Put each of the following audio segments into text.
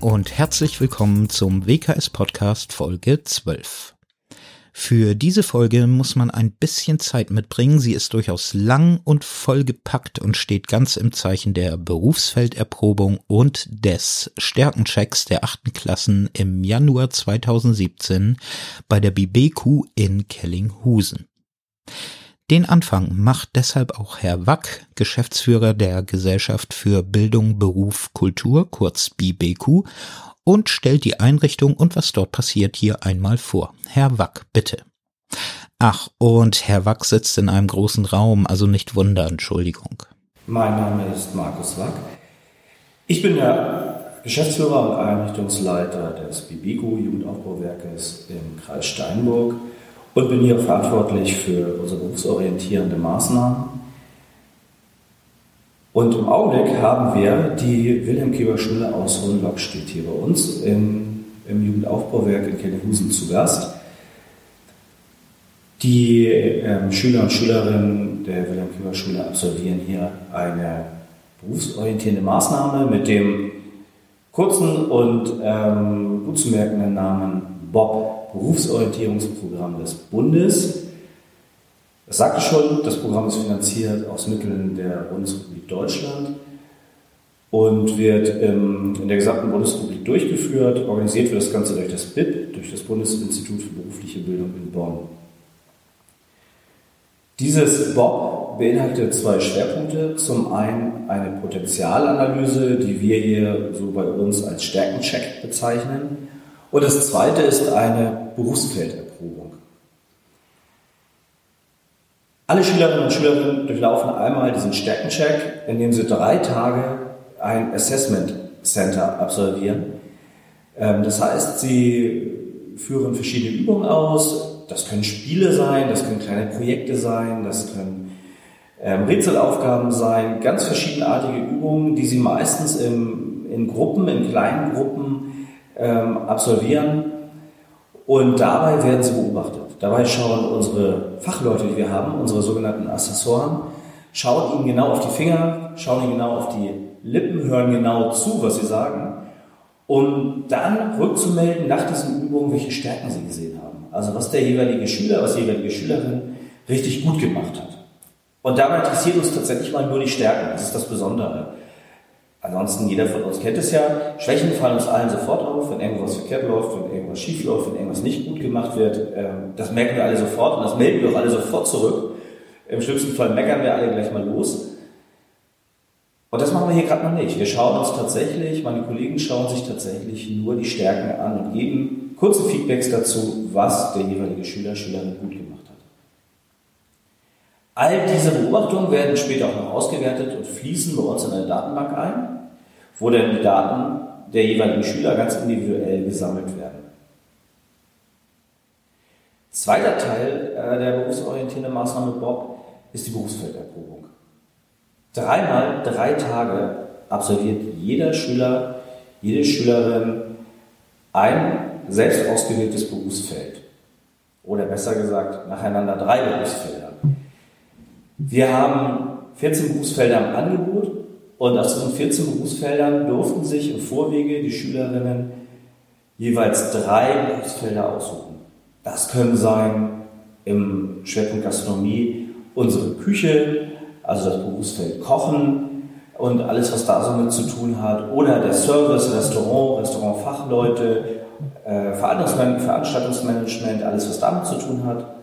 Und herzlich willkommen zum WKS Podcast Folge 12. Für diese Folge muss man ein bisschen Zeit mitbringen. Sie ist durchaus lang und vollgepackt und steht ganz im Zeichen der Berufsfelderprobung und des Stärkenchecks der achten Klassen im Januar 2017 bei der BBQ in Kellinghusen. Den Anfang macht deshalb auch Herr Wack, Geschäftsführer der Gesellschaft für Bildung, Beruf, Kultur, kurz BBQ, und stellt die Einrichtung und was dort passiert hier einmal vor. Herr Wack, bitte. Ach, und Herr Wack sitzt in einem großen Raum, also nicht wundern, Entschuldigung. Mein Name ist Markus Wack. Ich bin der Geschäftsführer und Einrichtungsleiter des BBQ Jugendaufbauwerkes im Kreis Steinburg und bin hier verantwortlich für unsere berufsorientierende Maßnahmen. Und im Augenblick haben wir die Wilhelm Kieber Schule aus Hohenlock steht hier bei uns im, im Jugendaufbauwerk in Kellinghusen zu Gast. Die ähm, Schüler und Schülerinnen der Wilhelm Kieber Schule absolvieren hier eine berufsorientierende Maßnahme mit dem kurzen und ähm, gut zu merkenden Namen Bob Berufsorientierungsprogramm des Bundes. Das sagte schon, das Programm ist finanziert aus Mitteln der Bundesrepublik Deutschland und wird in der gesamten Bundesrepublik durchgeführt. Organisiert wird das Ganze durch das BIP, durch das Bundesinstitut für berufliche Bildung in Bonn. Dieses BOB beinhaltet zwei Schwerpunkte. Zum einen eine Potenzialanalyse, die wir hier so bei uns als Stärkencheck bezeichnen. Und das zweite ist eine Berufsfelderprobung. Alle Schülerinnen und Schüler durchlaufen einmal diesen Stärkencheck, indem sie drei Tage ein Assessment Center absolvieren. Ähm, das heißt, sie führen verschiedene Übungen aus. Das können Spiele sein, das können kleine Projekte sein, das können ähm, Rätselaufgaben sein, ganz verschiedenartige Übungen, die sie meistens in Gruppen, in kleinen Gruppen ähm, absolvieren und dabei werden sie beobachtet. Dabei schauen unsere Fachleute, die wir haben, unsere sogenannten Assessoren, schauen ihnen genau auf die Finger, schauen ihnen genau auf die Lippen, hören genau zu, was sie sagen, um dann rückzumelden nach diesen Übungen, welche Stärken sie gesehen haben. Also was der jeweilige Schüler, was die jeweilige Schülerin richtig gut gemacht hat. Und dabei interessiert uns tatsächlich mal nur die Stärken. Das ist das Besondere. Ansonsten, jeder von uns kennt es ja, Schwächen fallen uns allen sofort auf, wenn irgendwas verkehrt läuft, wenn irgendwas schief läuft, wenn irgendwas nicht gut gemacht wird. Ähm, das merken wir alle sofort und das melden wir auch alle sofort zurück. Im schlimmsten Fall meckern wir alle gleich mal los. Und das machen wir hier gerade noch nicht. Wir schauen uns tatsächlich, meine Kollegen schauen sich tatsächlich nur die Stärken an und geben kurze Feedbacks dazu, was der jeweilige Schüler, Schülerin gut. All diese Beobachtungen werden später auch noch ausgewertet und fließen bei uns in eine Datenbank ein wo dann die Daten der jeweiligen Schüler ganz individuell gesammelt werden. Zweiter Teil äh, der berufsorientierenden Maßnahme Bob ist die Berufsfelderprobung. Dreimal drei Tage absolviert jeder Schüler, jede Schülerin ein selbst ausgewähltes Berufsfeld. Oder besser gesagt, nacheinander drei Berufsfelder. Wir haben 14 Berufsfelder im Angebot und aus diesen 14 Berufsfeldern durften sich im Vorwege die Schülerinnen jeweils drei Berufsfelder aussuchen. Das können sein im Schwerpunkt Gastronomie unsere Küche, also das Berufsfeld Kochen und alles, was da so mit zu tun hat, oder der Service, Restaurant, Restaurantfachleute, äh, Veranstaltungsmanagement, alles, was damit zu tun hat.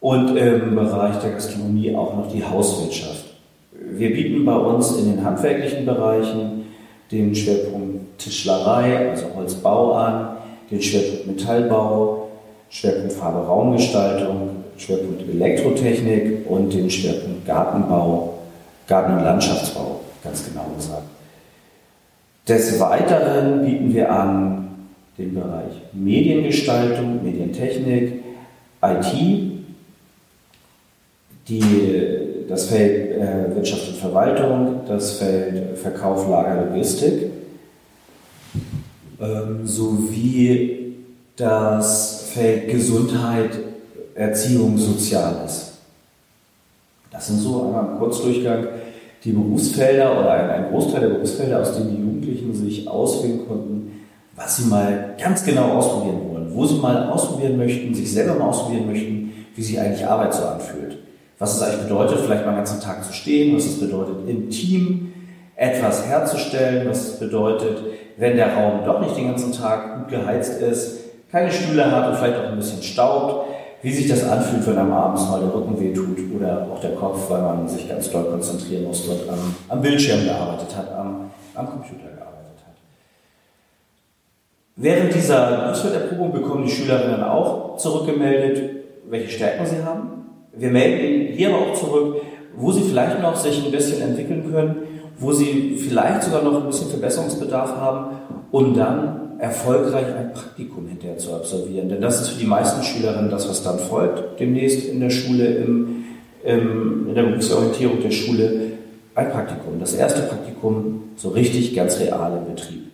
Und im Bereich der Gastronomie auch noch die Hauswirtschaft. Wir bieten bei uns in den handwerklichen Bereichen den Schwerpunkt Tischlerei, also Holzbau an, den Schwerpunkt Metallbau, Schwerpunkt Farbe Raumgestaltung, Schwerpunkt Elektrotechnik und den Schwerpunkt Gartenbau, Garten- und Landschaftsbau, ganz genau gesagt. Des Weiteren bieten wir an den Bereich Mediengestaltung, Medientechnik, IT, die das Feld äh, Wirtschaft und Verwaltung, das Feld Verkauf, Lager, Logistik, ähm, sowie das Feld Gesundheit, Erziehung, Soziales. Das sind so einmal im Kurzdurchgang die Berufsfelder oder ein, ein Großteil der Berufsfelder, aus denen die Jugendlichen sich auswählen konnten, was sie mal ganz genau ausprobieren wollen, wo sie mal ausprobieren möchten, sich selber mal ausprobieren möchten, wie sich eigentlich Arbeit so anfühlt. Was es eigentlich bedeutet, vielleicht mal einen ganzen Tag zu stehen, was es bedeutet, im Team etwas herzustellen, was es bedeutet, wenn der Raum doch nicht den ganzen Tag gut geheizt ist, keine Stühle hat und vielleicht auch ein bisschen staubt, wie sich das anfühlt, wenn einem abends mal der Rücken wehtut oder auch der Kopf, weil man sich ganz doll konzentrieren muss, dort am, am Bildschirm gearbeitet hat, am, am Computer gearbeitet hat. Während dieser Berufsfelderprobung bekommen die Schülerinnen auch zurückgemeldet, welche Stärken sie haben. Wir melden hier aber auch zurück, wo sie vielleicht noch sich ein bisschen entwickeln können, wo sie vielleicht sogar noch ein bisschen Verbesserungsbedarf haben, um dann erfolgreich ein Praktikum hinterher zu absolvieren. Denn das ist für die meisten Schülerinnen das, was dann folgt, demnächst in der Schule, im, im, in der Berufsorientierung der Schule, ein Praktikum. Das erste Praktikum so richtig ganz real im Betrieb.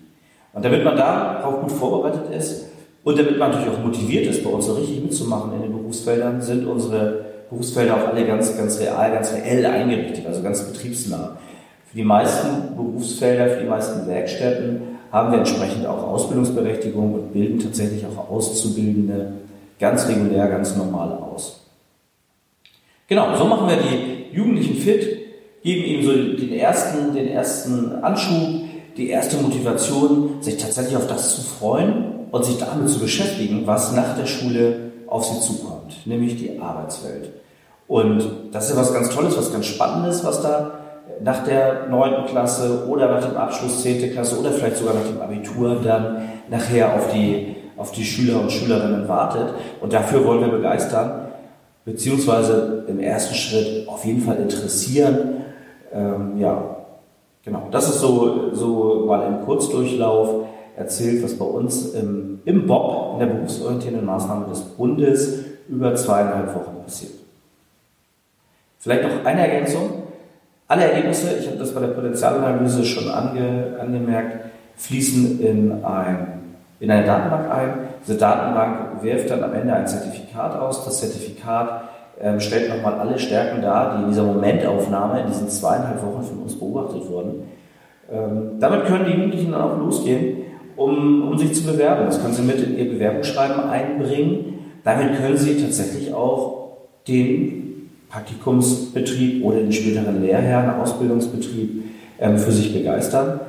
Und damit man da auch gut vorbereitet ist und damit man natürlich auch motiviert ist, bei uns so richtig mitzumachen in den Berufsfeldern, sind unsere Berufsfelder auch alle ganz, ganz real, ganz reell eingerichtet, also ganz betriebsnah. Für die meisten Berufsfelder, für die meisten Werkstätten haben wir entsprechend auch Ausbildungsberechtigung und bilden tatsächlich auch Auszubildende ganz regulär, ganz normal aus. Genau, so machen wir die Jugendlichen fit, geben ihnen so den ersten, den ersten Anschub, die erste Motivation, sich tatsächlich auf das zu freuen und sich damit zu beschäftigen, was nach der Schule auf sie zukommt, nämlich die Arbeitswelt. Und das ist ja was ganz Tolles, was ganz Spannendes, was da nach der neunten Klasse oder nach dem Abschluss zehnte Klasse oder vielleicht sogar nach dem Abitur dann nachher auf die, auf die Schüler und Schülerinnen wartet. Und dafür wollen wir begeistern, beziehungsweise im ersten Schritt auf jeden Fall interessieren. Ähm, ja, genau. Das ist so, so mal im Kurzdurchlauf erzählt, was bei uns im, im BOP, in der berufsorientierenden Maßnahme des Bundes, über zweieinhalb Wochen passiert. Vielleicht noch eine Ergänzung. Alle Ergebnisse, ich habe das bei der Potenzialanalyse schon ange, angemerkt, fließen in, ein, in eine Datenbank ein. Diese Datenbank wirft dann am Ende ein Zertifikat aus. Das Zertifikat ähm, stellt nochmal alle Stärken dar, die in dieser Momentaufnahme in diesen zweieinhalb Wochen von uns beobachtet wurden. Ähm, damit können die Jugendlichen dann auch losgehen, um, um sich zu bewerben. Das können sie mit in ihr Bewerbungsschreiben einbringen. Damit können sie tatsächlich auch den Praktikumsbetrieb oder den späteren Lehrherrn, Ausbildungsbetrieb ähm, für sich begeistern.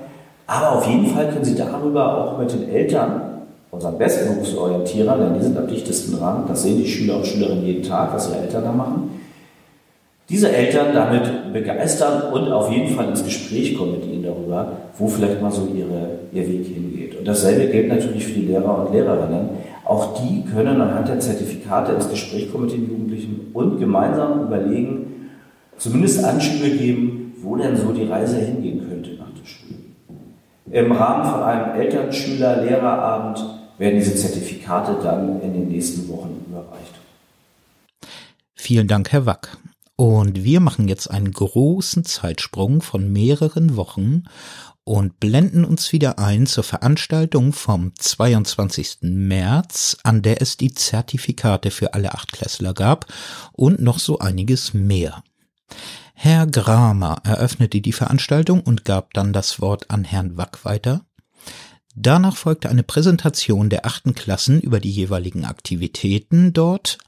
Aber auf jeden Fall können Sie darüber auch mit den Eltern, unseren besten Berufsorientierern, denn die sind am dichtesten dran, das sehen die Schüler und Schülerinnen jeden Tag, was ihre Eltern da machen, diese Eltern damit begeistern und auf jeden Fall ins Gespräch kommen mit ihnen darüber, wo vielleicht mal so ihre, ihr Weg hingeht. Und dasselbe gilt natürlich für die Lehrer und Lehrerinnen. Auch die können anhand der Zertifikate ins Gespräch kommen mit den Jugendlichen und gemeinsam überlegen, zumindest Anschübe geben, wo denn so die Reise hingehen könnte nach der Schule. Im Rahmen von einem Eltern-Schüler-Lehrerabend werden diese Zertifikate dann in den nächsten Wochen überreicht. Vielen Dank, Herr Wack. Und wir machen jetzt einen großen Zeitsprung von mehreren Wochen und blenden uns wieder ein zur Veranstaltung vom 22. März, an der es die Zertifikate für alle Achtklässler gab und noch so einiges mehr. Herr Gramer eröffnete die Veranstaltung und gab dann das Wort an Herrn Wack weiter. Danach folgte eine Präsentation der achten Klassen über die jeweiligen Aktivitäten dort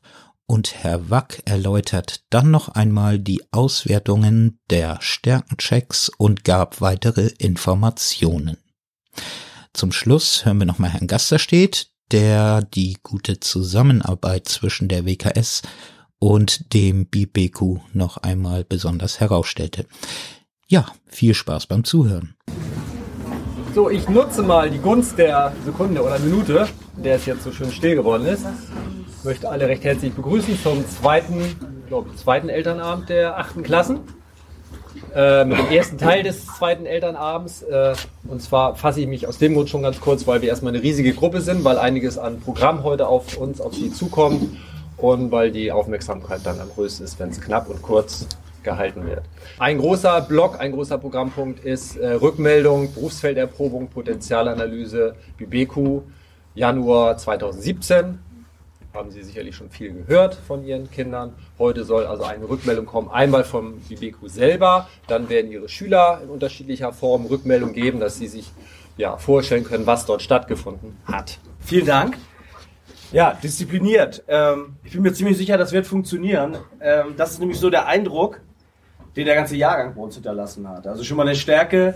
und Herr Wack erläutert dann noch einmal die Auswertungen der Stärkenchecks und gab weitere Informationen. Zum Schluss hören wir nochmal Herrn Gasterstedt, der die gute Zusammenarbeit zwischen der WKS und dem BBQ noch einmal besonders herausstellte. Ja, viel Spaß beim Zuhören. So, ich nutze mal die Gunst der Sekunde oder Minute, der es jetzt so schön still geworden ist, möchte alle recht herzlich begrüßen zum zweiten, glaube ich, zweiten Elternabend der achten Klassen. Äh, mit dem ersten Teil des zweiten Elternabends. Äh, und zwar fasse ich mich aus dem Grund schon ganz kurz, weil wir erstmal eine riesige Gruppe sind, weil einiges an Programm heute auf uns, auf Sie zukommt und weil die Aufmerksamkeit dann am größten ist, wenn es knapp und kurz gehalten wird. Ein großer Block, ein großer Programmpunkt ist äh, Rückmeldung, Berufsfelderprobung, Potenzialanalyse, BBQ, Januar 2017 haben Sie sicherlich schon viel gehört von Ihren Kindern. Heute soll also eine Rückmeldung kommen, einmal vom BBQ selber, dann werden Ihre Schüler in unterschiedlicher Form Rückmeldung geben, dass sie sich ja, vorstellen können, was dort stattgefunden hat. Vielen Dank. Ja, diszipliniert. Ähm, ich bin mir ziemlich sicher, das wird funktionieren. Ähm, das ist nämlich so der Eindruck, den der ganze Jahrgang bei uns hinterlassen hat. Also schon mal eine Stärke.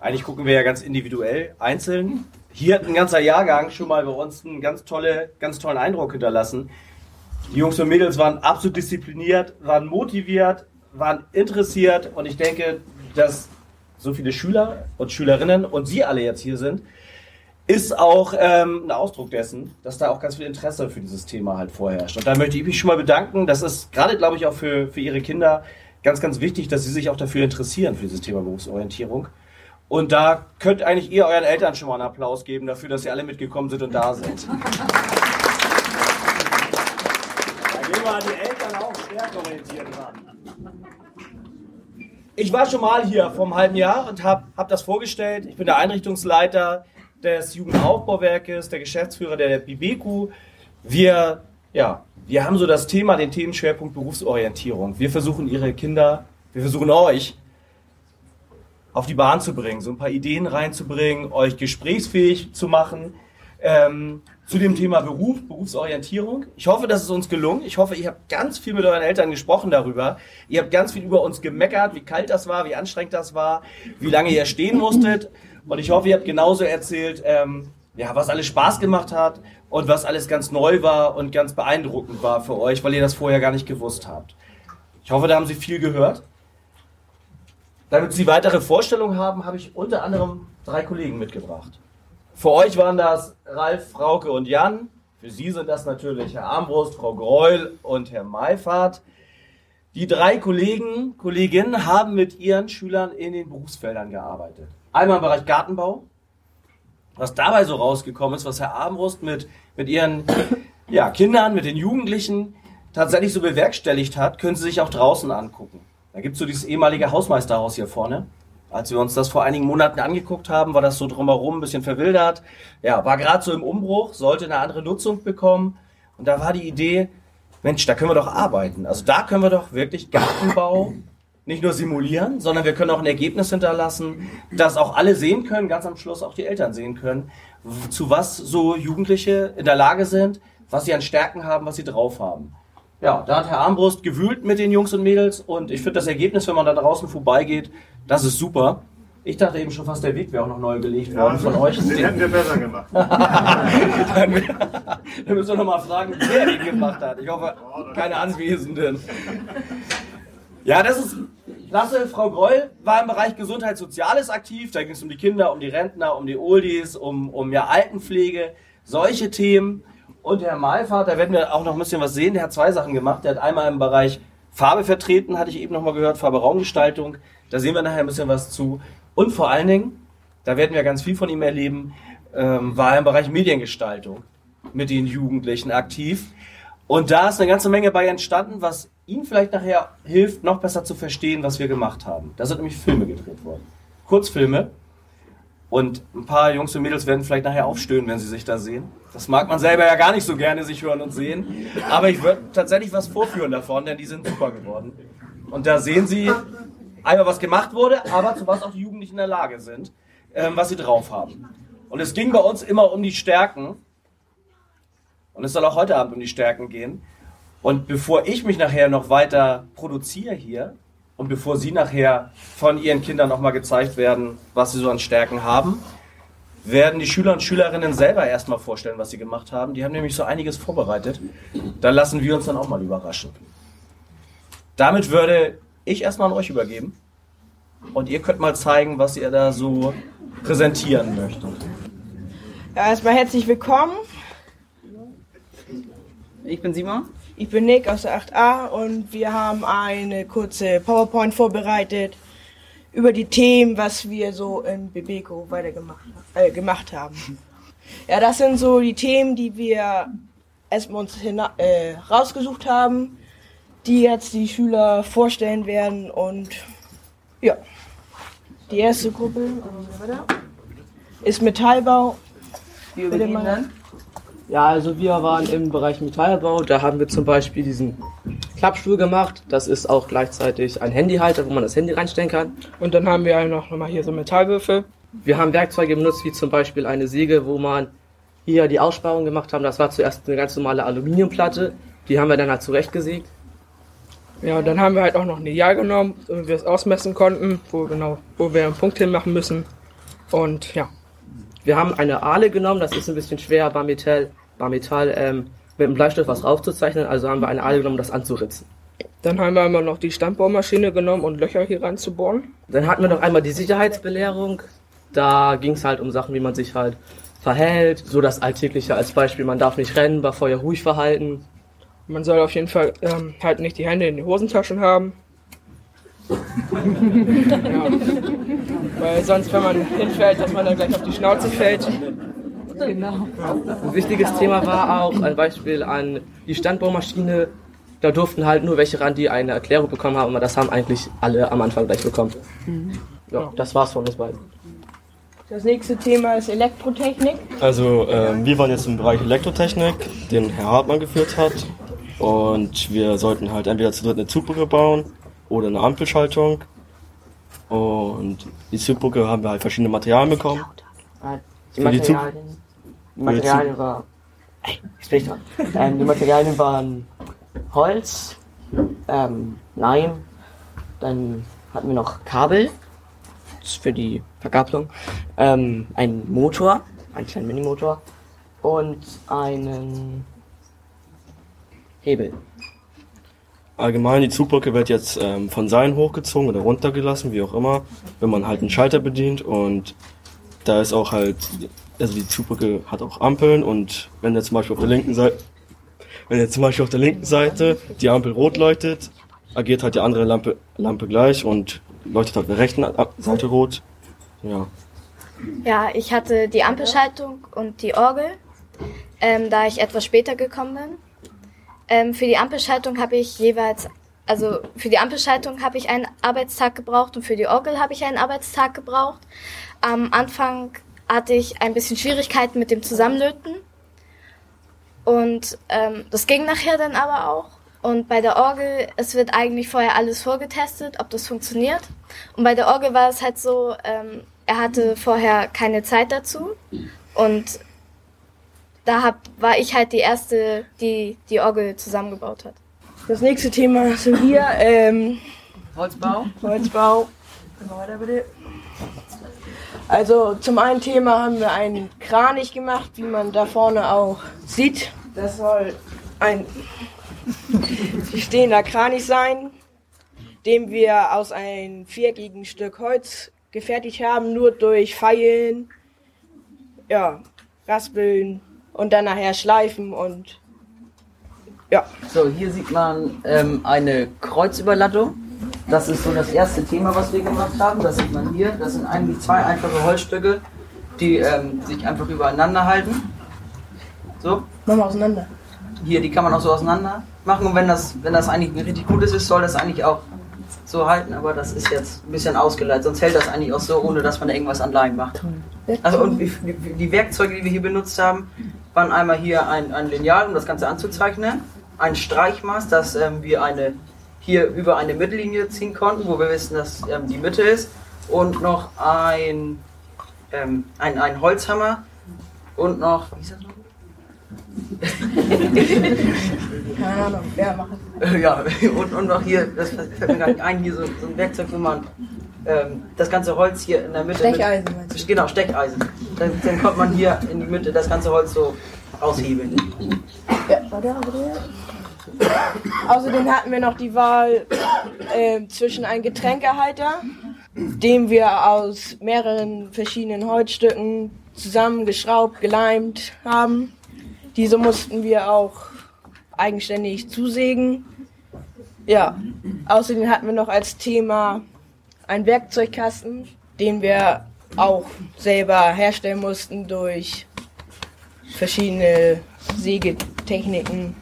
Eigentlich gucken wir ja ganz individuell, einzeln. Hier hat ein ganzer Jahrgang schon mal bei uns einen ganz, tolle, ganz tollen Eindruck hinterlassen. Die Jungs und Mädels waren absolut diszipliniert, waren motiviert, waren interessiert und ich denke, dass so viele Schüler und Schülerinnen und Sie alle jetzt hier sind, ist auch ähm, ein Ausdruck dessen, dass da auch ganz viel Interesse für dieses Thema halt vorherrscht. Und da möchte ich mich schon mal bedanken. Das ist gerade, glaube ich, auch für, für Ihre Kinder ganz, ganz wichtig, dass sie sich auch dafür interessieren, für dieses Thema Berufsorientierung. Und da könnt eigentlich ihr euren Eltern schon mal einen Applaus geben dafür, dass sie alle mitgekommen sind und da sind. Da gehen wir an die Eltern auch stärkorientiert ran. Ich war schon mal hier vor einem halben Jahr und habe hab das vorgestellt. Ich bin der Einrichtungsleiter des Jugendaufbauwerkes, der Geschäftsführer der BBQ. Wir, ja, wir haben so das Thema, den Themenschwerpunkt Berufsorientierung. Wir versuchen ihre Kinder, wir versuchen euch auf die Bahn zu bringen, so ein paar Ideen reinzubringen, euch gesprächsfähig zu machen ähm, zu dem Thema Beruf, Berufsorientierung. Ich hoffe, das ist uns gelungen. Ich hoffe, ihr habt ganz viel mit euren Eltern gesprochen darüber. Ihr habt ganz viel über uns gemeckert, wie kalt das war, wie anstrengend das war, wie lange ihr stehen musstet. Und ich hoffe, ihr habt genauso erzählt, ähm, ja, was alles Spaß gemacht hat und was alles ganz neu war und ganz beeindruckend war für euch, weil ihr das vorher gar nicht gewusst habt. Ich hoffe, da haben Sie viel gehört. Damit Sie weitere Vorstellungen haben, habe ich unter anderem drei Kollegen mitgebracht. Für euch waren das Ralf, Frauke und Jan. Für Sie sind das natürlich Herr Armbrust, Frau Greul und Herr Meifert. Die drei Kollegen, Kolleginnen haben mit ihren Schülern in den Berufsfeldern gearbeitet. Einmal im Bereich Gartenbau. Was dabei so rausgekommen ist, was Herr Armbrust mit, mit ihren ja, Kindern, mit den Jugendlichen tatsächlich so bewerkstelligt hat, können Sie sich auch draußen angucken. Da gibt es so dieses ehemalige Hausmeisterhaus hier vorne. Als wir uns das vor einigen Monaten angeguckt haben, war das so drumherum ein bisschen verwildert. Ja, war gerade so im Umbruch, sollte eine andere Nutzung bekommen. Und da war die Idee, Mensch, da können wir doch arbeiten. Also da können wir doch wirklich Gartenbau nicht nur simulieren, sondern wir können auch ein Ergebnis hinterlassen, das auch alle sehen können, ganz am Schluss auch die Eltern sehen können, zu was so Jugendliche in der Lage sind, was sie an Stärken haben, was sie drauf haben. Ja, da hat Herr Armbrust gewühlt mit den Jungs und Mädels und ich finde das Ergebnis, wenn man da draußen vorbeigeht, das ist super. Ich dachte eben schon fast, der Weg wäre auch noch neu gelegt worden ja, von euch. Den, hätten wir besser gemacht. dann, müssen wir noch mal fragen, wer den gemacht hat. Ich hoffe, keine Anwesenden. Ja, das ist klasse. Frau Greul war im Bereich Gesundheit Soziales aktiv. Da ging es um die Kinder, um die Rentner, um die Oldies, um, um ja Altenpflege, solche Themen. Und Herr Malfahrt, da werden wir auch noch ein bisschen was sehen. Der hat zwei Sachen gemacht. Der hat einmal im Bereich Farbe vertreten, hatte ich eben noch mal gehört, Farbe Raumgestaltung. Da sehen wir nachher ein bisschen was zu. Und vor allen Dingen, da werden wir ganz viel von ihm erleben, ähm, war er im Bereich Mediengestaltung mit den Jugendlichen aktiv. Und da ist eine ganze Menge bei entstanden, was Ihnen vielleicht nachher hilft, noch besser zu verstehen, was wir gemacht haben. Da sind nämlich Filme gedreht worden. Kurzfilme. Und ein paar Jungs und Mädels werden vielleicht nachher aufstöhnen, wenn sie sich da sehen. Das mag man selber ja gar nicht so gerne sich hören und sehen. Aber ich würde tatsächlich was vorführen davon, denn die sind super geworden. Und da sehen Sie einmal, was gemacht wurde, aber zu was auch die Jugendlichen in der Lage sind, ähm, was sie drauf haben. Und es ging bei uns immer um die Stärken. Und es soll auch heute Abend um die Stärken gehen. Und bevor ich mich nachher noch weiter produziere hier und bevor Sie nachher von Ihren Kindern nochmal gezeigt werden, was sie so an Stärken haben, werden die Schüler und Schülerinnen selber erstmal vorstellen, was sie gemacht haben. Die haben nämlich so einiges vorbereitet. Da lassen wir uns dann auch mal überraschen. Damit würde ich erstmal an euch übergeben. Und ihr könnt mal zeigen, was ihr da so präsentieren möchtet. Ja, erstmal herzlich willkommen. Ich bin Simon. Ich bin Nick aus der 8a und wir haben eine kurze PowerPoint vorbereitet über die Themen, was wir so in Bebeco weitergemacht äh, gemacht haben. Ja, das sind so die Themen, die wir erstmal uns äh, rausgesucht haben, die jetzt die Schüler vorstellen werden und ja. Die erste Gruppe ist Metallbau. Wir übergehen dann. Ja, also wir waren im Bereich Metallbau. Da haben wir zum Beispiel diesen Klappstuhl gemacht. Das ist auch gleichzeitig ein Handyhalter, wo man das Handy reinstellen kann. Und dann haben wir auch noch mal hier so Metallwürfel. Wir haben Werkzeuge benutzt, wie zum Beispiel eine Säge, wo man hier die Aussparung gemacht haben. Das war zuerst eine ganz normale Aluminiumplatte. Die haben wir dann halt zurechtgesägt. Ja, und dann haben wir halt auch noch ein Ideal genommen, damit wir es ausmessen konnten, wo genau, wo wir einen Punkt hinmachen müssen. Und ja, Wir haben eine Ahle genommen, das ist ein bisschen schwer bei Metall, ähm, mit einem Bleistift was raufzuzeichnen. Also haben wir eine Ahle genommen, um das anzuritzen. dann haben wir immer noch die Standbohrmaschine genommen und Löcher hier reinzubohren. Dann hatten wir noch einmal die Sicherheitsbelehrung. Da ging es halt um Sachen, wie man sich halt verhält. So das Alltägliche als Beispiel, man darf nicht rennen, bei Feuer ruhig verhalten. Man soll auf jeden Fall ähm, halt nicht die Hände in die Hosentaschen haben. Ja. Weil sonst, wenn man hinfällt, dass man dann gleich auf die Schnauze fällt. Ein wichtiges Thema war auch ein Beispiel an die Standbohrmaschine. Da durften halt nur welche ran, die eine Erklärung bekommen haben, aber das haben eigentlich alle am Anfang gleich bekommen. Ja, das war's von uns beiden. Das nächste Thema ist Elektrotechnik. Also ähm, wir waren jetzt im Bereich Elektrotechnik, den Herr Hartmann geführt hat. Und wir sollten halt entweder zu dritt eine Zugbrücke bauen oder eine Ampelschaltung. Und die Zugbrücke haben wir halt verschiedene Materialien bekommen. Die Für die Materialien, die Materialien war, Ey, jetzt bin ich dran. ähm, die Materialien waren Holz, ähm, Leim, dann hatten wir noch Kabel für die Verkabelung, ähm, ein Motor, einen kleinen Minimotor und einen Hebel. Allgemein, die Zugbrücke wird jetzt ähm, von Seilen hochgezogen oder runtergelassen, wie auch immer, wenn man halt einen Schalter bedient. Und da ist auch halt, also die Zugbrücke hat auch Ampeln und wenn jetzt zum Beispiel auf der linken Seite, wenn jetzt zum Beispiel auf der linken Seite die Ampel rot leuchtet, agiert halt die andere Lampe, Lampe gleich und leuchtet auf der rechten Seite rot. Ja. Ja, ich hatte die Ampelschaltung und die Orgel, ähm, da ich etwas später gekommen bin. Ähm, für die Ampelschaltung habe ich jeweils, also für die Ampelschaltung habe ich einen Arbeitstag gebraucht und für die Orgel habe ich einen Arbeitstag gebraucht. Am Anfang hatte ich ein bisschen Schwierigkeiten mit dem Zusammenlöten und ähm, das ging nachher dann aber auch. Und bei der Orgel, es wird eigentlich vorher alles vorgetestet, ob das funktioniert. Und bei der Orgel war es halt so, ähm, er hatte vorher keine Zeit dazu. Und da hab, war ich halt die Erste, die die Orgel zusammengebaut hat. Das nächste Thema sind hier ähm, Holzbau? Holzbau. Genau, weiter bitte. Also zum einen Thema haben wir einen Kranich gemacht, wie man da vorne auch sieht. Das soll ein stehender Kranich sein, den wir aus einem viereckigen Stück Holz gefertigt haben, nur durch Feilen, ja, Raspeln und dann nachher schleifen und ja. So, hier sieht man ähm, eine Kreuzüberlattung. Das ist so das erste Thema, was wir gemacht haben. Das sieht man hier. Das sind eigentlich zwei einfache Holzstücke, die ähm, sich einfach übereinander halten. So, Machen wir auseinander. hier, die kann man auch so auseinander machen. Und wenn das, wenn das eigentlich richtig gutes ist, soll das eigentlich auch so halten. Aber das ist jetzt ein bisschen ausgeleitet. Sonst hält das eigentlich auch so, ohne dass man da irgendwas an Leim macht. Also und die Werkzeuge, die wir hier benutzt haben, waren einmal hier ein, ein Lineal, um das Ganze anzuzeichnen, ein Streichmaß, dass ähm, wir eine hier über eine Mittellinie ziehen konnten, wo wir wissen, dass ähm, die Mitte ist, und noch ein, ähm, ein, ein Holzhammer. Und noch, wie ist das noch? Keine Ahnung, wer macht Ja, und, und noch hier, das fällt mir gar nicht ein, hier so, so ein Werkzeug, wo man ähm, das ganze Holz hier in der Mitte. Stecheisen, mit? Genau, Stecheisen. Dann, dann kommt man hier in die Mitte das ganze Holz so aushebeln. Ja, warte, warte. Außerdem hatten wir noch die Wahl äh, zwischen einem Getränkehalter, den wir aus mehreren verschiedenen Holzstücken zusammengeschraubt, geleimt haben. Diese mussten wir auch eigenständig zusägen. Ja, außerdem hatten wir noch als Thema einen Werkzeugkasten, den wir auch selber herstellen mussten durch verschiedene Sägetechniken.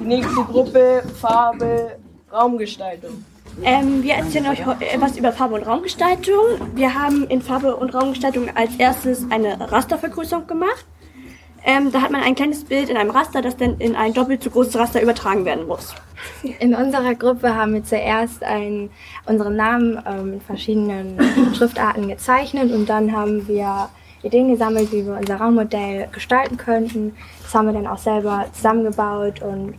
Die nächste Gruppe, Farbe, Raumgestaltung. Ähm, wir erzählen euch etwas über Farbe und Raumgestaltung. Wir haben in Farbe und Raumgestaltung als erstes eine Rastervergrößerung gemacht. Ähm, da hat man ein kleines Bild in einem Raster, das dann in ein doppelt so großes Raster übertragen werden muss. In unserer Gruppe haben wir zuerst ein, unseren Namen ähm, in verschiedenen Schriftarten gezeichnet und dann haben wir Ideen gesammelt, wie wir unser Raummodell gestalten könnten. Das haben wir dann auch selber zusammengebaut und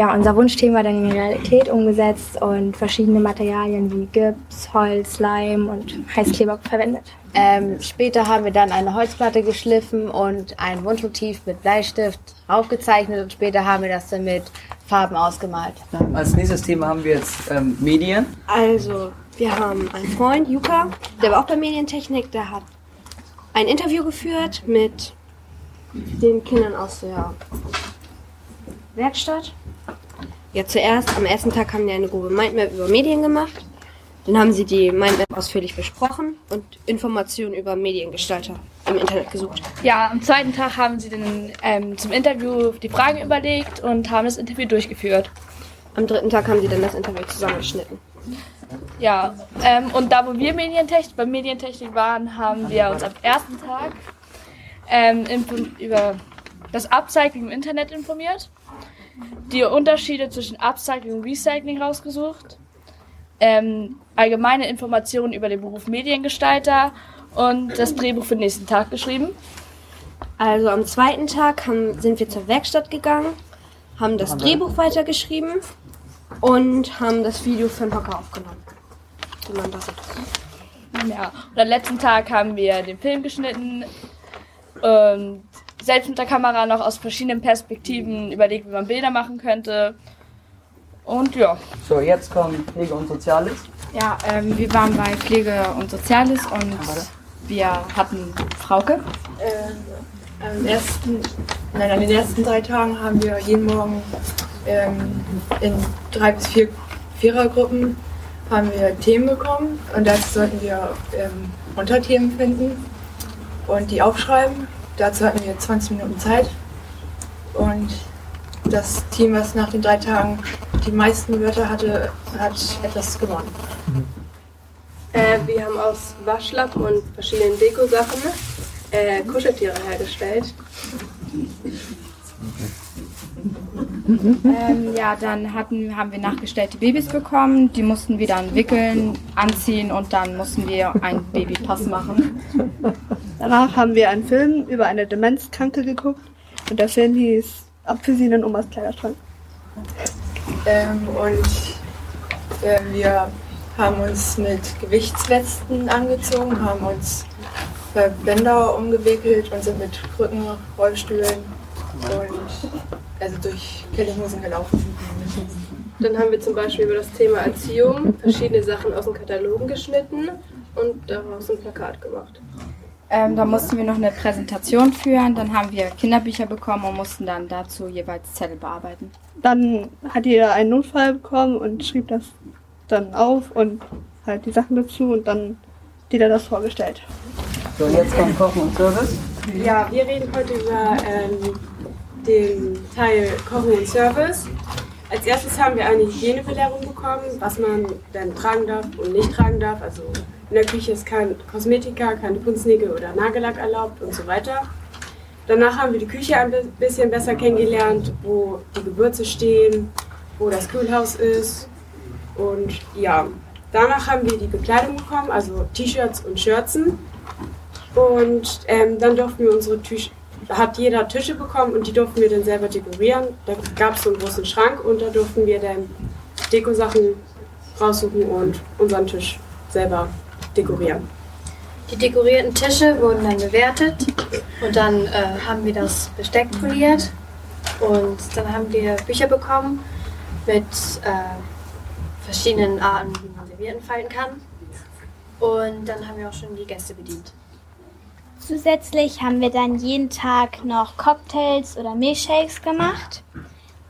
ja, unser Wunschthema dann in die Realität umgesetzt und verschiedene Materialien wie Gips, Holz, Leim und Heißkleber verwendet. Ähm, später haben wir dann eine Holzplatte geschliffen und ein Wunschmotiv mit Bleistift aufgezeichnet und später haben wir das dann mit Farben ausgemalt. Als nächstes Thema haben wir jetzt ähm, Medien. Also, wir haben einen Freund, Juka, der war auch bei Medientechnik, der hat ein Interview geführt mit den Kindern aus der Werkstatt. Ja, zuerst am ersten Tag haben die eine grobe Mindmap über Medien gemacht. Dann haben sie die Mindmap ausführlich besprochen und Informationen über Mediengestalter im Internet gesucht. Ja, am zweiten Tag haben sie dann ähm, zum Interview die Fragen überlegt und haben das Interview durchgeführt. Am dritten Tag haben sie dann das Interview zusammengeschnitten. Ja, ähm, und da wo wir Medientechnik, bei Medientechnik waren, haben wir uns am ersten Tag ähm, über das Upcycling im Internet informiert, die Unterschiede zwischen Upcycling und Recycling rausgesucht, ähm, allgemeine Informationen über den Beruf Mediengestalter und das Drehbuch für den nächsten Tag geschrieben. Also am zweiten Tag haben, sind wir zur Werkstatt gegangen, haben das Drehbuch weitergeschrieben und haben das Video für den Hocker aufgenommen. Wie man das Ja, und am letzten Tag haben wir den Film geschnitten und selbst mit der Kamera noch aus verschiedenen Perspektiven überlegt, wie man Bilder machen könnte. Und ja. So, jetzt kommt Pflege und Soziales. Ja, ähm, wir waren bei Pflege und Soziales und wir hatten Frauke. Ähm, am ersten, nein, an den ersten drei Tagen haben wir jeden Morgen ähm, in drei bis vier Vierergruppen haben wir Themen bekommen und dazu sollten wir ähm, Unterthemen finden und die aufschreiben. Dazu hatten wir 20 Minuten Zeit und das Team, was nach den drei Tagen die meisten Wörter hatte, hat etwas gewonnen. Äh, wir haben aus Waschlappen und verschiedenen Dekosachen äh, Kuscheltiere hergestellt. Ähm, ja, dann hatten, haben wir nachgestellte Babys bekommen. Die mussten wir dann wickeln, anziehen und dann mussten wir einen Babypass machen. Danach haben wir einen Film über eine Demenzkranke geguckt und der Film hieß Apfelsinen in Omas Kleiderschrank. Ähm, und äh, wir haben uns mit Gewichtswesten angezogen, haben uns bei Bänder umgewickelt und sind mit Krücken, Rollstühlen und also durch Kellinghosen gelaufen. Dann haben wir zum Beispiel über das Thema Erziehung verschiedene Sachen aus den Katalogen geschnitten und daraus ein Plakat gemacht. Ähm, da mussten wir noch eine Präsentation führen, dann haben wir Kinderbücher bekommen und mussten dann dazu jeweils Zettel bearbeiten. Dann hat jeder einen Notfall bekommen und schrieb das dann auf und halt die Sachen dazu und dann hat jeder das vorgestellt. So, jetzt kommt Kochen und Service. Ja, wir reden heute über ähm, den Teil Kochen und Service. Als erstes haben wir eine Hygienebelehrung bekommen, was man dann tragen darf und nicht tragen darf. Also in der Küche ist kein Kosmetika, keine Kunstnägel oder Nagellack erlaubt und so weiter. Danach haben wir die Küche ein bisschen besser kennengelernt, wo die Gewürze stehen, wo das Kühlhaus ist. Und ja, danach haben wir die Bekleidung bekommen, also T-Shirts und Shirtsen. Und ähm, dann durften wir unsere Tische, hat jeder Tische bekommen und die durften wir dann selber dekorieren. Da gab es so einen großen Schrank und da durften wir dann Dekosachen raussuchen und unseren Tisch selber dekorieren. Die dekorierten Tische wurden dann bewertet und dann äh, haben wir das Besteck poliert und dann haben wir Bücher bekommen mit äh, verschiedenen Arten, wie man Servietten falten kann. Und dann haben wir auch schon die Gäste bedient. Zusätzlich haben wir dann jeden Tag noch Cocktails oder Milchshakes gemacht.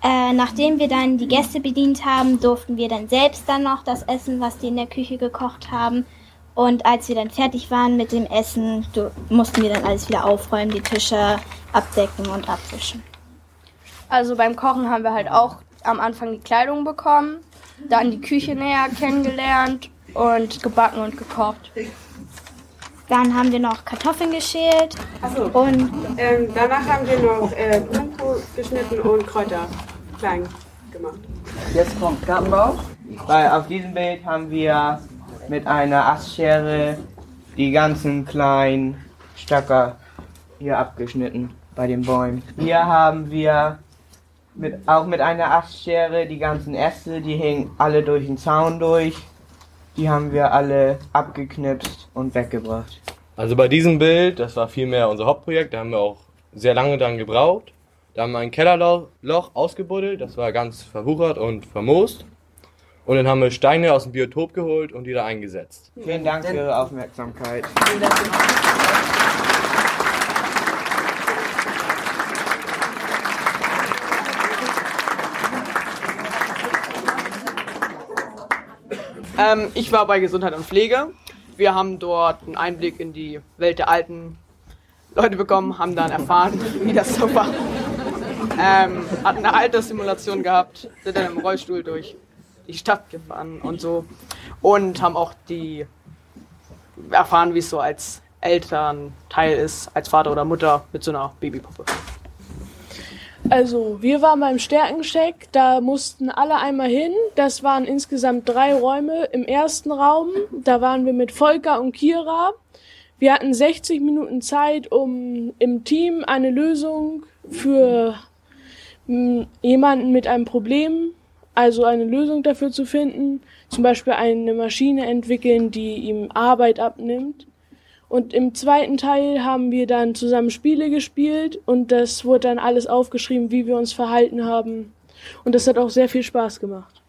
Äh, nachdem wir dann die Gäste bedient haben, durften wir dann selbst dann noch das essen, was die in der Küche gekocht haben. Und als wir dann fertig waren mit dem Essen, mussten wir dann alles wieder aufräumen, die Tische abdecken und abwischen. Also beim Kochen haben wir halt auch am Anfang die Kleidung bekommen, dann die Küche näher kennengelernt und gebacken und gekocht. Dann haben wir noch Kartoffeln geschält. Achso. Und ähm, danach haben wir noch äh, Blumenkohl geschnitten und Kräuter klein gemacht. Jetzt kommt Gartenbau. Weil auf diesem Bild haben wir mit einer Astschere die ganzen kleinen Stöcker hier abgeschnitten bei den Bäumen. Hier haben wir mit, auch mit einer Astschere die ganzen Äste, die hängen alle durch den Zaun durch. Die haben wir alle abgeknipst und weggebracht. Also bei diesem Bild, das war vielmehr unser Hauptprojekt, da haben wir auch sehr lange dran gebraucht. Da haben wir ein Kellerloch Loch ausgebuddelt, das war ganz verwuchert und vermoost. Und dann haben wir Steine aus dem Biotop geholt und die da eingesetzt. Vielen Dank für Ihre Aufmerksamkeit. Ähm, ich war bei Gesundheit und Pflege. Wir haben dort einen Einblick in die Welt der alten Leute bekommen, haben dann erfahren, wie das so war. Ähm, hatten eine Alterssimulation gehabt, sind dann im Rollstuhl durch die Stadt gefahren und so. Und haben auch die erfahren, wie es so als Elternteil ist, als Vater oder Mutter mit so einer Babypuppe. Also, wir waren beim Stärkencheck, da mussten alle einmal hin. Das waren insgesamt drei Räume. Im ersten Raum, da waren wir mit Volker und Kira. Wir hatten 60 Minuten Zeit, um im Team eine Lösung für mm, jemanden mit einem Problem, also eine Lösung dafür zu finden. Zum Beispiel eine Maschine entwickeln, die ihm Arbeit abnimmt. Und im zweiten Teil haben wir dann zusammen Spiele gespielt und das wurde dann alles aufgeschrieben, wie wir uns verhalten haben. Und das hat auch sehr viel Spaß gemacht.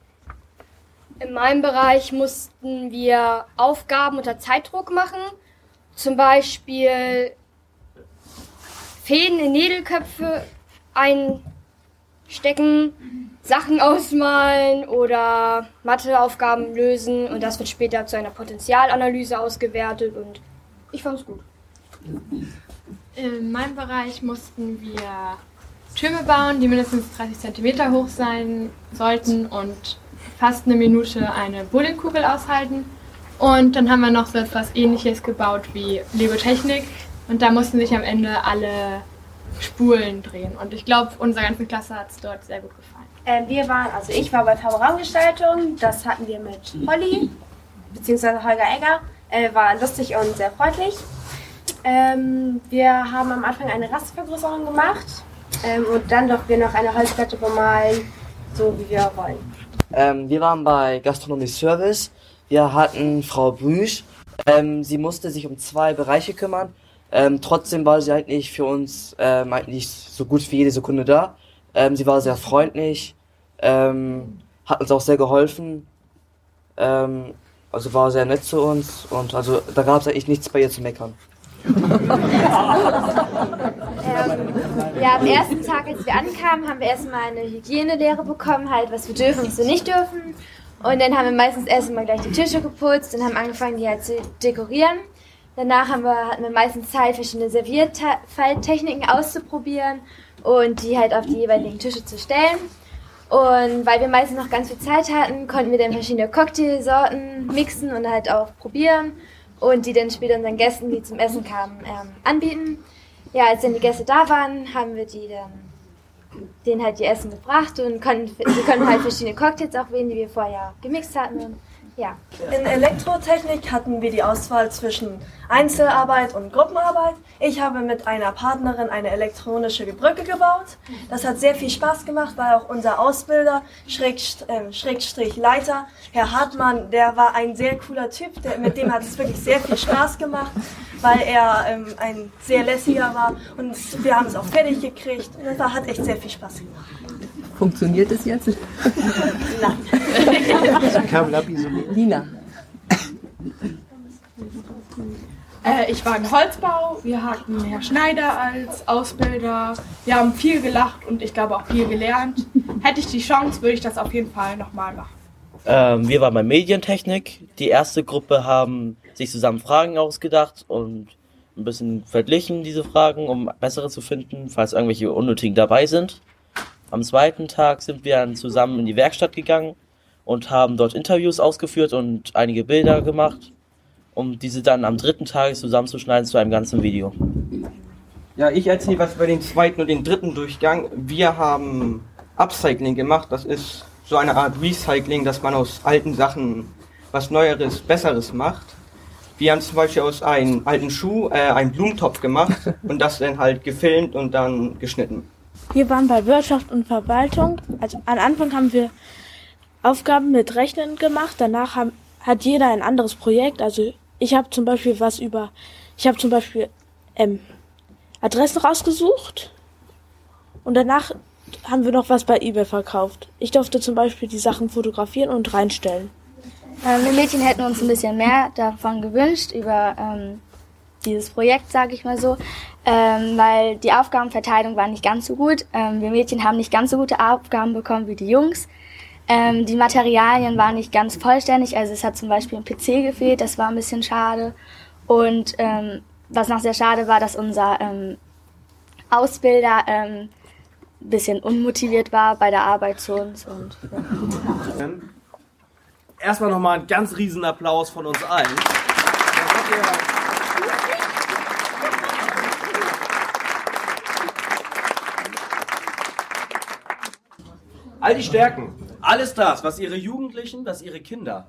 In meinem Bereich mussten wir Aufgaben unter Zeitdruck machen. Zum Beispiel Fäden in Nädelköpfe einstecken, Sachen ausmalen oder Matheaufgaben lösen. Und das wird später zu einer Potenzialanalyse ausgewertet und ich fand's gut. In meinem Bereich mussten wir Türme bauen, die mindestens 30 cm hoch sein sollten und fast eine Minute eine Bowlingkugel aushalten. Und dann haben wir noch so etwas ähnliches gebaut wie Lego Technik. Und da mussten sich am Ende alle Spulen drehen. Und ich glaube, unserer ganzen Klasse hat es dort sehr gut gefallen. Äh, wir waren, also ich war bei Farbraumgestaltung, das hatten wir mit Holly, beziehungsweise Holger Egger. Äh, war lustig und sehr freundlich. Ähm, wir haben am Anfang eine Rastvergrößerung gemacht ähm, und dann durften wir noch eine Holzplatte bemalen, so wie wir wollen. Ähm, wir waren bei Gastronomie Service. Wir hatten Frau Brüsch. Ähm, sie musste sich um zwei Bereiche kümmern. Ähm, trotzdem war sie eigentlich für uns ähm, eigentlich so gut wie jede Sekunde da. Sie war sehr freundlich, hat uns auch sehr geholfen. Also war sehr nett zu uns und also da gab es eigentlich nichts bei ihr zu meckern. Ähm, ja, am ersten Tag, als wir ankamen, haben wir erstmal eine Hygienelehre bekommen, halt, was wir dürfen was wir nicht dürfen. Und dann haben wir meistens erstmal gleich die Tische geputzt und haben angefangen, die halt zu dekorieren. Danach haben wir, hatten wir meistens Zeit, verschiedene Serviertechniken auszuprobieren und die halt auf die jeweiligen Tische zu stellen. Und weil wir meistens noch ganz viel Zeit hatten, konnten wir dann verschiedene Cocktailsorten mixen und halt auch probieren und die dann später unseren Gästen, die zum Essen kamen, ähm, anbieten. Ja, als dann die Gäste da waren, haben wir die dann denen halt die Essen gebracht und konnten, sie konnten halt verschiedene Cocktails auch wählen, die wir vorher gemixt hatten. Und ja. In Elektrotechnik hatten wir die Auswahl zwischen Einzelarbeit und Gruppenarbeit. Ich habe mit einer Partnerin eine elektronische Brücke gebaut. Das hat sehr viel Spaß gemacht, weil auch unser Ausbilder, äh, Schrägstrich Leiter, Herr Hartmann, der war ein sehr cooler Typ. Der, mit dem hat es wirklich sehr viel Spaß gemacht, weil er ähm, ein sehr lässiger war. Und wir haben es auch fertig gekriegt. Das hat echt sehr viel Spaß gemacht. Funktioniert es jetzt? Nein. Lina. Äh, ich war im Holzbau. Wir hatten Herr Schneider als Ausbilder. Wir haben viel gelacht und ich glaube auch viel gelernt. Hätte ich die Chance, würde ich das auf jeden Fall nochmal machen. Ähm, wir waren bei Medientechnik. Die erste Gruppe haben sich zusammen Fragen ausgedacht und ein bisschen verglichen, diese Fragen, um bessere zu finden, falls irgendwelche unnötigen dabei sind. Am zweiten Tag sind wir dann zusammen in die Werkstatt gegangen und haben dort Interviews ausgeführt und einige Bilder gemacht. um diese dann am dritten Tag zusammenzuschneiden zu einem ganzen Video. Ja, ich erzähle was über den zweiten und den dritten Durchgang. Wir haben Upcycling gemacht. Das ist so eine Art Recycling, dass man aus alten Sachen was Neueres, Besseres macht. Wir haben zum Beispiel aus einem alten Schuh äh, einen Blumentopf gemacht und das dann halt gefilmt und dann geschnitten. Wir waren bei Wirtschaft und Verwaltung. Also am Anfang haben wir Aufgaben mit Rechnen gemacht. Danach haben, hat jeder ein anderes Projekt. Also ich habe zum Beispiel was über, ich habe zum Beispiel ähm, Adressen rausgesucht und danach haben wir noch was bei eBay verkauft. Ich durfte zum Beispiel die Sachen fotografieren und reinstellen. Ähm, wir Mädchen hätten uns ein bisschen mehr davon gewünscht, über ähm, dieses Projekt, sage ich mal so, ähm, weil die Aufgabenverteilung war nicht ganz so gut. Ähm, wir Mädchen haben nicht ganz so gute Aufgaben bekommen wie die Jungs. Ähm, die Materialien waren nicht ganz vollständig, also es hat zum Beispiel ein PC gefehlt, das war ein bisschen schade. Und ähm, was noch sehr schade war, dass unser ähm, Ausbilder ähm, ein bisschen unmotiviert war bei der Arbeit zu uns. Und, ja. Erstmal nochmal einen ganz riesen Applaus von uns allen. All die Stärken, alles das, was ihre Jugendlichen, was ihre Kinder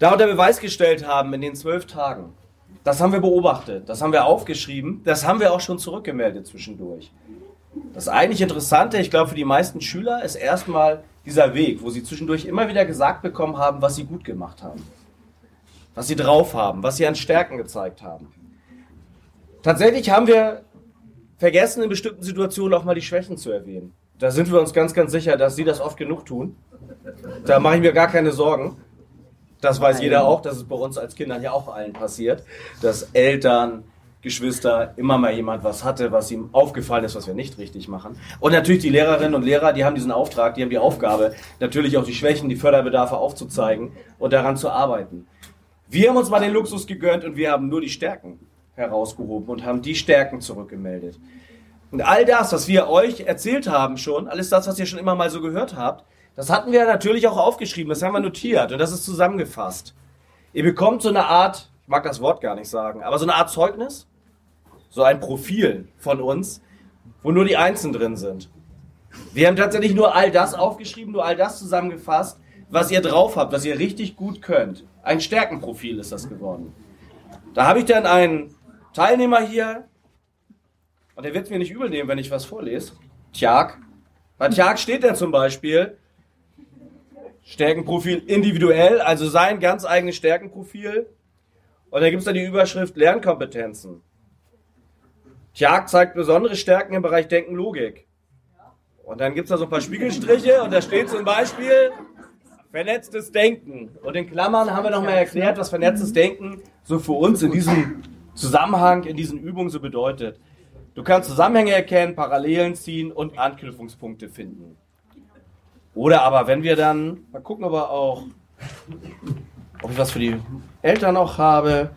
da unter Beweis gestellt haben in den zwölf Tagen, das haben wir beobachtet, das haben wir aufgeschrieben, das haben wir auch schon zurückgemeldet zwischendurch. Das eigentlich Interessante, ich glaube, für die meisten Schüler ist erstmal dieser Weg, wo sie zwischendurch immer wieder gesagt bekommen haben, was sie gut gemacht haben, was sie drauf haben, was sie an Stärken gezeigt haben. Tatsächlich haben wir vergessen, in bestimmten Situationen auch mal die Schwächen zu erwähnen. Da sind wir uns ganz, ganz sicher, dass sie das oft genug tun. Da mache ich mir gar keine Sorgen. Das weiß jeder auch, dass es bei uns als Kindern ja auch allen passiert, dass Eltern, Geschwister immer mal jemand was hatte, was ihm aufgefallen ist, was wir nicht richtig machen. Und natürlich die Lehrerinnen und Lehrer, die haben diesen Auftrag, die haben die Aufgabe, natürlich auch die Schwächen, die Förderbedarfe aufzuzeigen und daran zu arbeiten. Wir haben uns mal den Luxus gegönnt und wir haben nur die Stärken herausgehoben und haben die Stärken zurückgemeldet. Und all das, was wir euch erzählt haben schon, alles das, was ihr schon immer mal so gehört habt, das hatten wir natürlich auch aufgeschrieben, das haben wir notiert und das ist zusammengefasst. Ihr bekommt so eine Art, ich mag das Wort gar nicht sagen, aber so eine Art Zeugnis, so ein Profil von uns, wo nur die Einzelnen drin sind. Wir haben tatsächlich nur all das aufgeschrieben, nur all das zusammengefasst, was ihr drauf habt, was ihr richtig gut könnt. Ein Stärkenprofil ist das geworden. Da habe ich dann einen Teilnehmer hier, und der wird mir nicht übel nehmen, wenn ich was vorlese. Tjag. Bei Tjag steht dann zum Beispiel Stärkenprofil individuell, also sein ganz eigenes Stärkenprofil. Und da gibt es dann die Überschrift Lernkompetenzen. Tjag zeigt besondere Stärken im Bereich Denken, Logik. Und dann gibt es da so ein paar Spiegelstriche und da steht zum Beispiel vernetztes Denken. Und in Klammern haben wir nochmal erklärt, was vernetztes Denken so für uns in diesem Zusammenhang, in diesen Übungen so bedeutet. Du kannst Zusammenhänge erkennen, Parallelen ziehen und Anknüpfungspunkte finden. Oder aber wenn wir dann, mal gucken, ob auch, ob ich was für die Eltern noch habe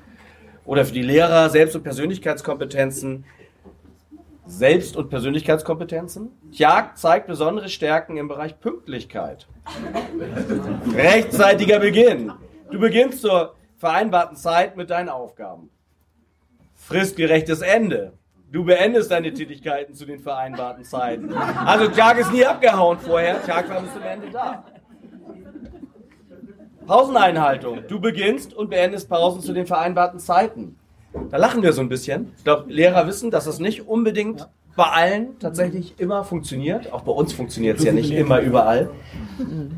oder für die Lehrer, Selbst- und Persönlichkeitskompetenzen. Selbst- und Persönlichkeitskompetenzen. Jagd zeigt besondere Stärken im Bereich Pünktlichkeit. Rechtzeitiger Beginn. Du beginnst zur vereinbarten Zeit mit deinen Aufgaben. Fristgerechtes Ende. Du beendest deine Tätigkeiten zu den vereinbarten Zeiten. Also Tag ist nie abgehauen vorher, Tag war bis zum Ende da. Pauseneinhaltung. Du beginnst und beendest Pausen zu den vereinbarten Zeiten. Da lachen wir so ein bisschen. Ich glaube, Lehrer wissen, dass das nicht unbedingt bei allen tatsächlich immer funktioniert. Auch bei uns funktioniert es ja nicht immer überall.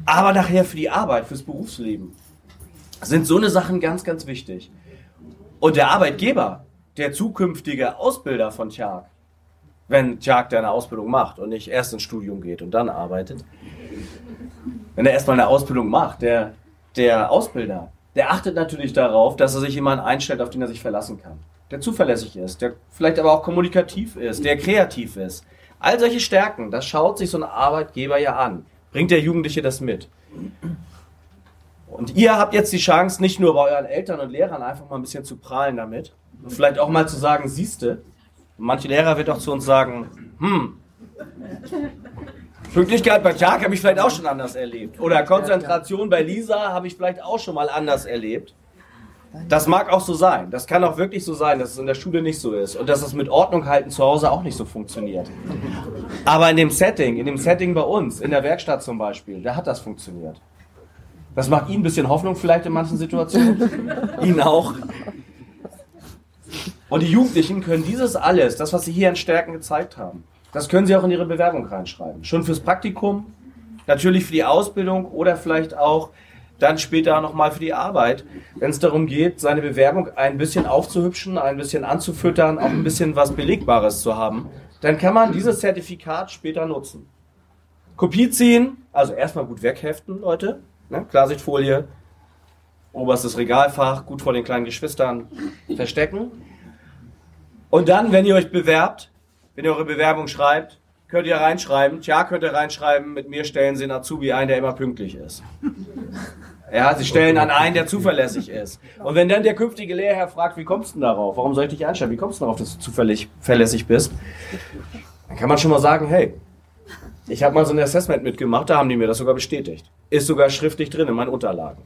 Aber nachher für die Arbeit, fürs Berufsleben sind so eine Sachen ganz, ganz wichtig. Und der Arbeitgeber, der zukünftige Ausbilder von Tjag, wenn Tjag deine Ausbildung macht und nicht erst ins Studium geht und dann arbeitet, wenn er erstmal eine Ausbildung macht, der, der Ausbilder, der achtet natürlich darauf, dass er sich jemanden einstellt, auf den er sich verlassen kann. Der zuverlässig ist, der vielleicht aber auch kommunikativ ist, der kreativ ist. All solche Stärken, das schaut sich so ein Arbeitgeber ja an. Bringt der Jugendliche das mit? Und ihr habt jetzt die Chance, nicht nur bei euren Eltern und Lehrern einfach mal ein bisschen zu prahlen damit vielleicht auch mal zu sagen, siehste. Manche Lehrer wird auch zu uns sagen, hm, Pünktlichkeit bei Tag habe ich vielleicht auch schon anders erlebt. Oder Konzentration bei Lisa habe ich vielleicht auch schon mal anders erlebt. Das mag auch so sein. Das kann auch wirklich so sein, dass es in der Schule nicht so ist und dass es mit Ordnung halten zu Hause auch nicht so funktioniert. Aber in dem Setting, in dem Setting bei uns, in der Werkstatt zum Beispiel, da hat das funktioniert. Das macht Ihnen ein bisschen Hoffnung vielleicht in manchen Situationen. Ihnen auch. Und die Jugendlichen können dieses alles, das, was sie hier an Stärken gezeigt haben, das können sie auch in ihre Bewerbung reinschreiben. Schon fürs Praktikum, natürlich für die Ausbildung oder vielleicht auch dann später nochmal für die Arbeit, wenn es darum geht, seine Bewerbung ein bisschen aufzuhübschen, ein bisschen anzufüttern, auch ein bisschen was Belegbares zu haben, dann kann man dieses Zertifikat später nutzen. Kopie ziehen, also erstmal gut wegheften, Leute, ne? Klarsichtfolie, oberstes Regalfach, gut vor den kleinen Geschwistern verstecken. Und dann, wenn ihr euch bewerbt, wenn ihr eure Bewerbung schreibt, könnt ihr reinschreiben, tja, könnt ihr reinschreiben, mit mir stellen Sie einen Azubi ein, der immer pünktlich ist. Ja, sie stellen an einen, der zuverlässig ist. Und wenn dann der künftige Lehrherr fragt, wie kommst du denn darauf? Warum soll ich dich einstellen? Wie kommst du darauf, dass du zuverlässig bist? Dann kann man schon mal sagen, hey, ich habe mal so ein Assessment mitgemacht, da haben die mir das sogar bestätigt. Ist sogar schriftlich drin in meinen Unterlagen.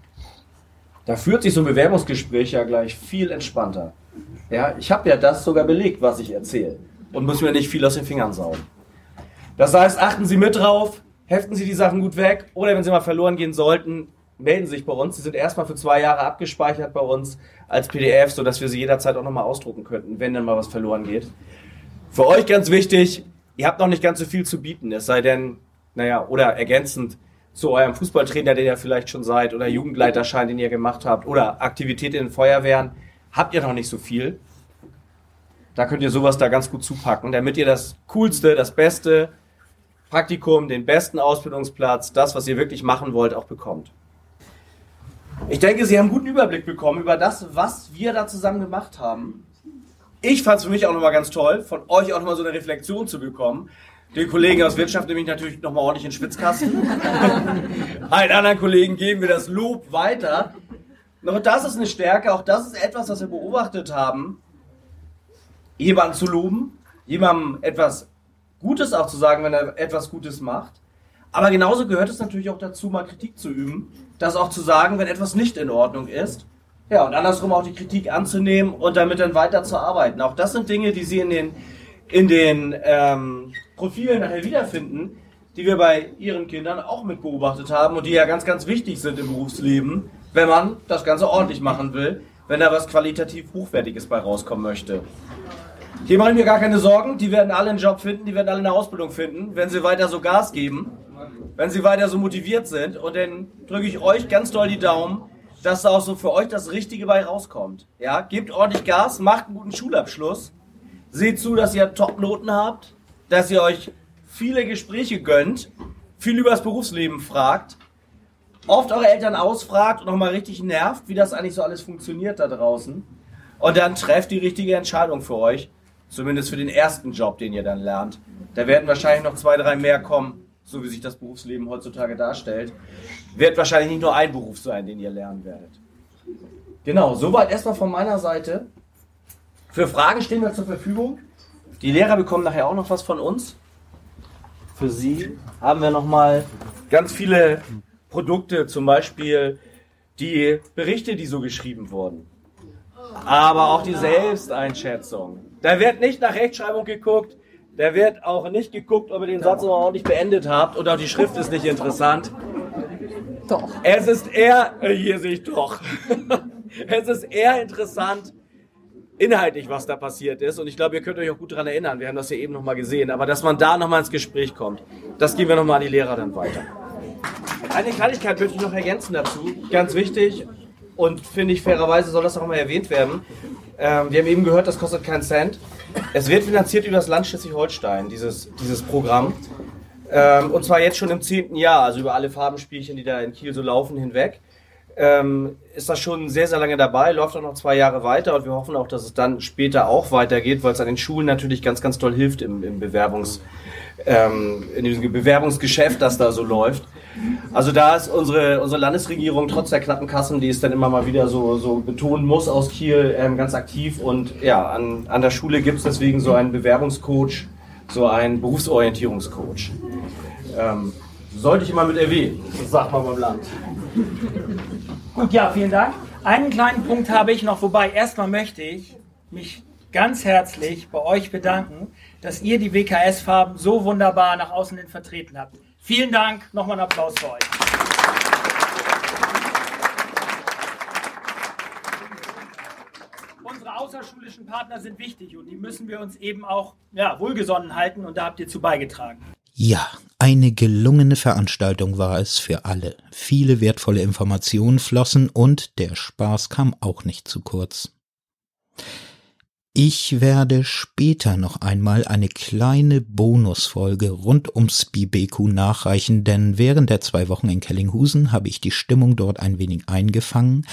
Da führt sich so ein Bewerbungsgespräch ja gleich viel entspannter. Ja, ich habe ja das sogar belegt, was ich erzähle. Und muss mir nicht viel aus den Fingern saugen. Das heißt, achten Sie mit drauf, heften Sie die Sachen gut weg oder wenn Sie mal verloren gehen sollten, melden Sie sich bei uns. Sie sind erstmal für zwei Jahre abgespeichert bei uns als PDF, sodass wir sie jederzeit auch nochmal ausdrucken könnten, wenn dann mal was verloren geht. Für euch ganz wichtig, ihr habt noch nicht ganz so viel zu bieten, es sei denn, naja, oder ergänzend zu eurem Fußballtrainer, den ihr vielleicht schon seid, oder Jugendleiterschein, den ihr gemacht habt, oder Aktivität in den Feuerwehren, habt ihr noch nicht so viel. Da könnt ihr sowas da ganz gut zupacken, damit ihr das Coolste, das Beste, Praktikum, den besten Ausbildungsplatz, das, was ihr wirklich machen wollt, auch bekommt. Ich denke, Sie haben einen guten Überblick bekommen über das, was wir da zusammen gemacht haben. Ich fand es für mich auch nochmal ganz toll, von euch auch nochmal so eine Reflexion zu bekommen. Den Kollegen aus Wirtschaft nehme ich natürlich nochmal ordentlich in den Schwitzkasten. Allen anderen Kollegen geben wir das Lob weiter. Noch das ist eine Stärke, auch das ist etwas, was wir beobachtet haben. Jemanden zu loben, jemandem etwas Gutes auch zu sagen, wenn er etwas Gutes macht. Aber genauso gehört es natürlich auch dazu, mal Kritik zu üben, das auch zu sagen, wenn etwas nicht in Ordnung ist. Ja, und andersrum auch die Kritik anzunehmen und damit dann weiter zu arbeiten. Auch das sind Dinge, die Sie in den, in den ähm, Profilen nachher wiederfinden, die wir bei Ihren Kindern auch mit beobachtet haben und die ja ganz, ganz wichtig sind im Berufsleben, wenn man das Ganze ordentlich machen will, wenn da was qualitativ Hochwertiges bei rauskommen möchte. Hier mache ich mir gar keine Sorgen. Die werden alle einen Job finden, die werden alle eine Ausbildung finden, wenn sie weiter so Gas geben, wenn sie weiter so motiviert sind. Und dann drücke ich euch ganz doll die Daumen, dass da auch so für euch das Richtige bei rauskommt. Ja, gebt ordentlich Gas, macht einen guten Schulabschluss, seht zu, dass ihr Top-Noten habt, dass ihr euch viele Gespräche gönnt, viel über das Berufsleben fragt, oft eure Eltern ausfragt und nochmal richtig nervt, wie das eigentlich so alles funktioniert da draußen. Und dann trefft die richtige Entscheidung für euch. Zumindest für den ersten Job, den ihr dann lernt. Da werden wahrscheinlich noch zwei, drei mehr kommen, so wie sich das Berufsleben heutzutage darstellt. Wird wahrscheinlich nicht nur ein Beruf sein, den ihr lernen werdet. Genau, soweit erstmal von meiner Seite. Für Fragen stehen wir zur Verfügung. Die Lehrer bekommen nachher auch noch was von uns. Für Sie haben wir nochmal ganz viele Produkte, zum Beispiel die Berichte, die so geschrieben wurden. Aber auch die Selbsteinschätzung. Da wird nicht nach Rechtschreibung geguckt. Da wird auch nicht geguckt, ob ihr den Satz noch ordentlich beendet habt und auch die Schrift ist nicht interessant. Doch. Es ist eher, äh, hier sehe ich doch. es ist eher interessant, inhaltlich, was da passiert ist. Und ich glaube, ihr könnt euch auch gut daran erinnern. Wir haben das ja eben nochmal gesehen. Aber dass man da nochmal ins Gespräch kommt, das geben wir nochmal an die Lehrer dann weiter. Eine Kleinigkeit möchte ich noch ergänzen dazu. Ganz wichtig und finde ich fairerweise soll das auch mal erwähnt werden. Ähm, wir haben eben gehört, das kostet keinen Cent. Es wird finanziert über das Land Schleswig-Holstein, dieses, dieses Programm. Ähm, und zwar jetzt schon im zehnten Jahr, also über alle Farbenspielchen, die da in Kiel so laufen, hinweg. Ähm, ist das schon sehr, sehr lange dabei, läuft auch noch zwei Jahre weiter und wir hoffen auch, dass es dann später auch weitergeht, weil es an den Schulen natürlich ganz, ganz toll hilft im, im Bewerbungs, ähm, in diesem Bewerbungsgeschäft, das da so läuft. Also da ist unsere, unsere Landesregierung trotz der knappen Kassen, die es dann immer mal wieder so, so betonen muss aus Kiel, ähm, ganz aktiv. Und ja, an, an der Schule gibt es deswegen so einen Bewerbungscoach, so einen Berufsorientierungscoach. Ähm, sollte ich immer mit erwähnen, das sagt man beim Land. Gut, ja, vielen Dank. Einen kleinen Punkt habe ich noch, wobei erstmal möchte ich mich ganz herzlich bei euch bedanken, dass ihr die WKS-Farben so wunderbar nach außen hin vertreten habt. Vielen Dank, nochmal einen Applaus für euch. Unsere außerschulischen Partner sind wichtig und die müssen wir uns eben auch ja, wohlgesonnen halten und da habt ihr zu beigetragen. Ja, eine gelungene Veranstaltung war es für alle. Viele wertvolle Informationen flossen und der Spaß kam auch nicht zu kurz. Ich werde später noch einmal eine kleine Bonusfolge rund ums Bibeku nachreichen, denn während der zwei Wochen in Kellinghusen habe ich die Stimmung dort ein wenig eingefangen.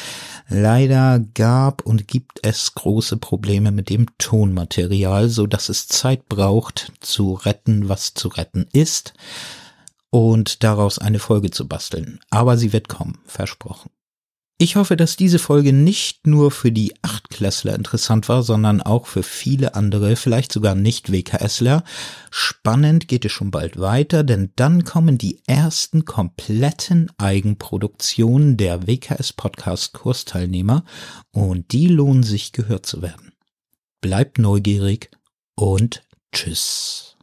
Leider gab und gibt es große Probleme mit dem Tonmaterial, so dass es Zeit braucht, zu retten, was zu retten ist und daraus eine Folge zu basteln. Aber sie wird kommen, versprochen. Ich hoffe, dass diese Folge nicht nur für die Achtklässler interessant war, sondern auch für viele andere, vielleicht sogar nicht WKSler. Spannend geht es schon bald weiter, denn dann kommen die ersten kompletten Eigenproduktionen der WKS Podcast Kursteilnehmer und die lohnen sich gehört zu werden. Bleibt neugierig und tschüss.